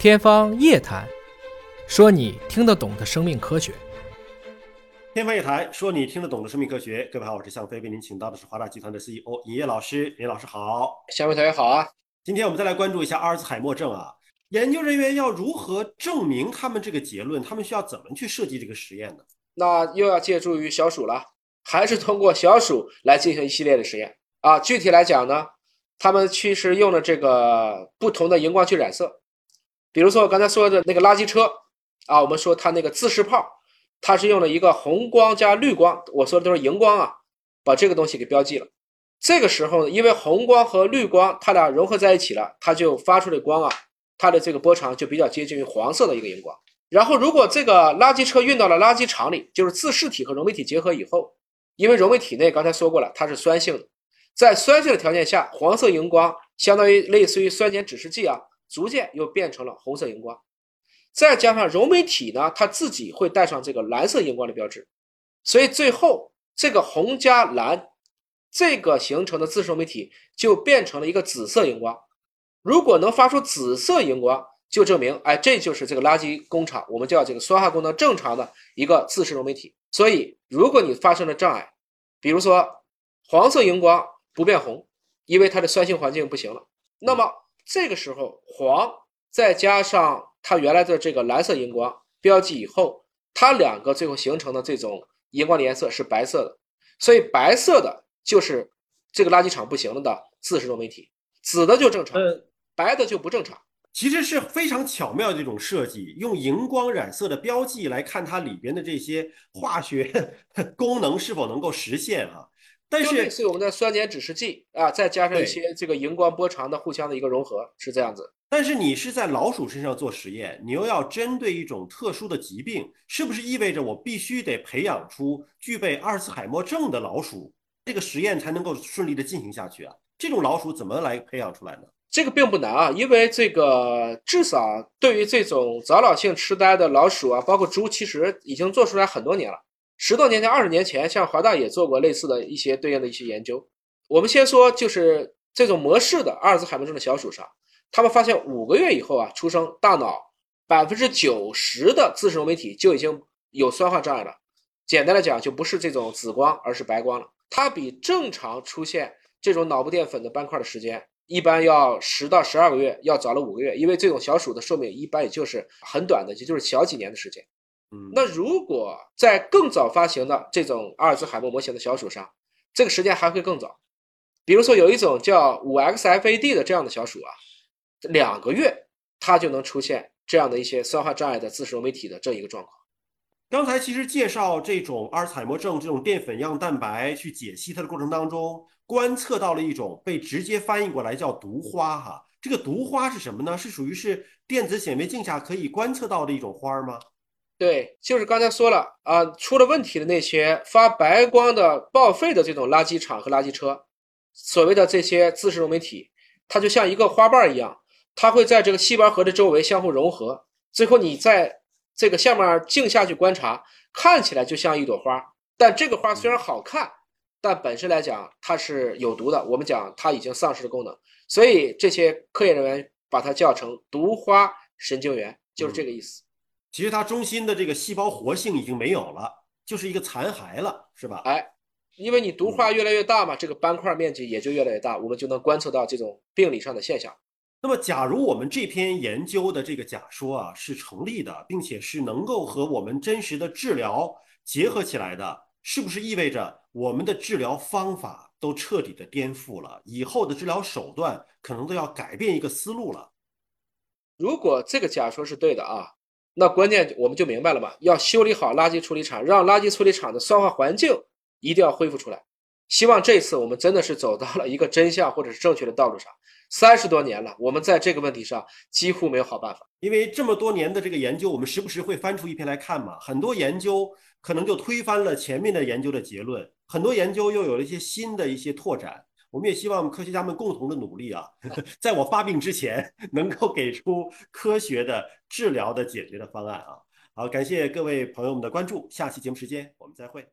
天方夜谭，说你听得懂的生命科学。天方夜谭，说你听得懂的生命科学。各位好，我是向飞，为您请到的是华大集团的 CEO 尹烨老师。尹老师好，向飞同学好啊。今天我们再来关注一下阿尔兹海默症啊，研究人员要如何证明他们这个结论？他们需要怎么去设计这个实验呢？那又要借助于小鼠了，还是通过小鼠来进行一系列的实验啊？具体来讲呢，他们其实用了这个不同的荧光去染色。比如说我刚才说的那个垃圾车啊，我们说它那个自式炮，它是用了一个红光加绿光，我说的都是荧光啊，把这个东西给标记了。这个时候呢，因为红光和绿光它俩融合在一起了，它就发出的光啊，它的这个波长就比较接近于黄色的一个荧光。然后如果这个垃圾车运到了垃圾场里，就是自噬体和溶媒体结合以后，因为溶媒体内刚才说过了，它是酸性的，在酸性的条件下，黄色荧光相当于类似于酸碱指示剂啊。逐渐又变成了红色荧光，再加上溶媒体呢，它自己会带上这个蓝色荧光的标志，所以最后这个红加蓝这个形成的自噬溶媒体就变成了一个紫色荧光。如果能发出紫色荧光，就证明哎，这就是这个垃圾工厂，我们叫这个酸化功能正常的一个自噬溶媒体。所以，如果你发生了障碍，比如说黄色荧光不变红，因为它的酸性环境不行了，那么。这个时候，黄再加上它原来的这个蓝色荧光标记以后，它两个最后形成的这种荧光的颜色是白色的，所以白色的就是这个垃圾场不行了的自噬多媒体，紫的就正常，白的就不正常。其实是非常巧妙的一种设计，用荧光染色的标记来看它里边的这些化学 功能是否能够实现啊。但是类似我们的酸碱指示剂啊，再加上一些这个荧光波长的互相的一个融合，是这样子。但是你是在老鼠身上做实验，你又要针对一种特殊的疾病，是不是意味着我必须得培养出具备阿尔茨海默症的老鼠，这个实验才能够顺利的进行下去啊？这种老鼠怎么来培养出来呢？这个并不难啊，因为这个至少对于这种早老性痴呆的老鼠啊，包括猪，其实已经做出来很多年了。十多年前、二十年前，像华大也做过类似的一些对应的一些研究。我们先说，就是这种模式的阿尔兹海默症的小鼠上，他们发现五个月以后啊，出生大脑百分之九十的自噬溶媒体就已经有酸化障碍了。简单来讲，就不是这种紫光，而是白光了。它比正常出现这种脑部淀粉的斑块的时间，一般要十到十二个月，要早了五个月。因为这种小鼠的寿命一般也就是很短的，也就是小几年的时间。那如果在更早发行的这种阿尔兹海默模型的小鼠上，这个时间还会更早。比如说有一种叫五 XFAD 的这样的小鼠啊，两个月它就能出现这样的一些酸化障碍的自噬溶媒体的这一个状况。刚才其实介绍这种阿尔茨海默症这种淀粉样蛋白去解析它的过程当中，观测到了一种被直接翻译过来叫毒花哈。这个毒花是什么呢？是属于是电子显微镜下可以观测到的一种花吗？对，就是刚才说了啊，出了问题的那些发白光的报废的这种垃圾场和垃圾车，所谓的这些自噬溶媒体，它就像一个花瓣一样，它会在这个细胞核的周围相互融合，最后你在这个下面镜下去观察，看起来就像一朵花，但这个花虽然好看，但本身来讲它是有毒的，我们讲它已经丧失了功能，所以这些科研人员把它叫成毒花神经元，就是这个意思。其实它中心的这个细胞活性已经没有了，就是一个残骸了，是吧？哎，因为你毒化越来越大嘛，这个斑块面积也就越来越大，我们就能观测到这种病理上的现象。那么，假如我们这篇研究的这个假说啊是成立的，并且是能够和我们真实的治疗结合起来的，是不是意味着我们的治疗方法都彻底的颠覆了？以后的治疗手段可能都要改变一个思路了？如果这个假说是对的啊？那关键我们就明白了嘛，要修理好垃圾处理厂，让垃圾处理厂的酸化环境一定要恢复出来。希望这次我们真的是走到了一个真相或者是正确的道路上。三十多年了，我们在这个问题上几乎没有好办法。因为这么多年的这个研究，我们时不时会翻出一篇来看嘛，很多研究可能就推翻了前面的研究的结论，很多研究又有了一些新的一些拓展。我们也希望科学家们共同的努力啊，在我发病之前，能够给出科学的治疗的解决的方案啊。好，感谢各位朋友们的关注，下期节目时间我们再会。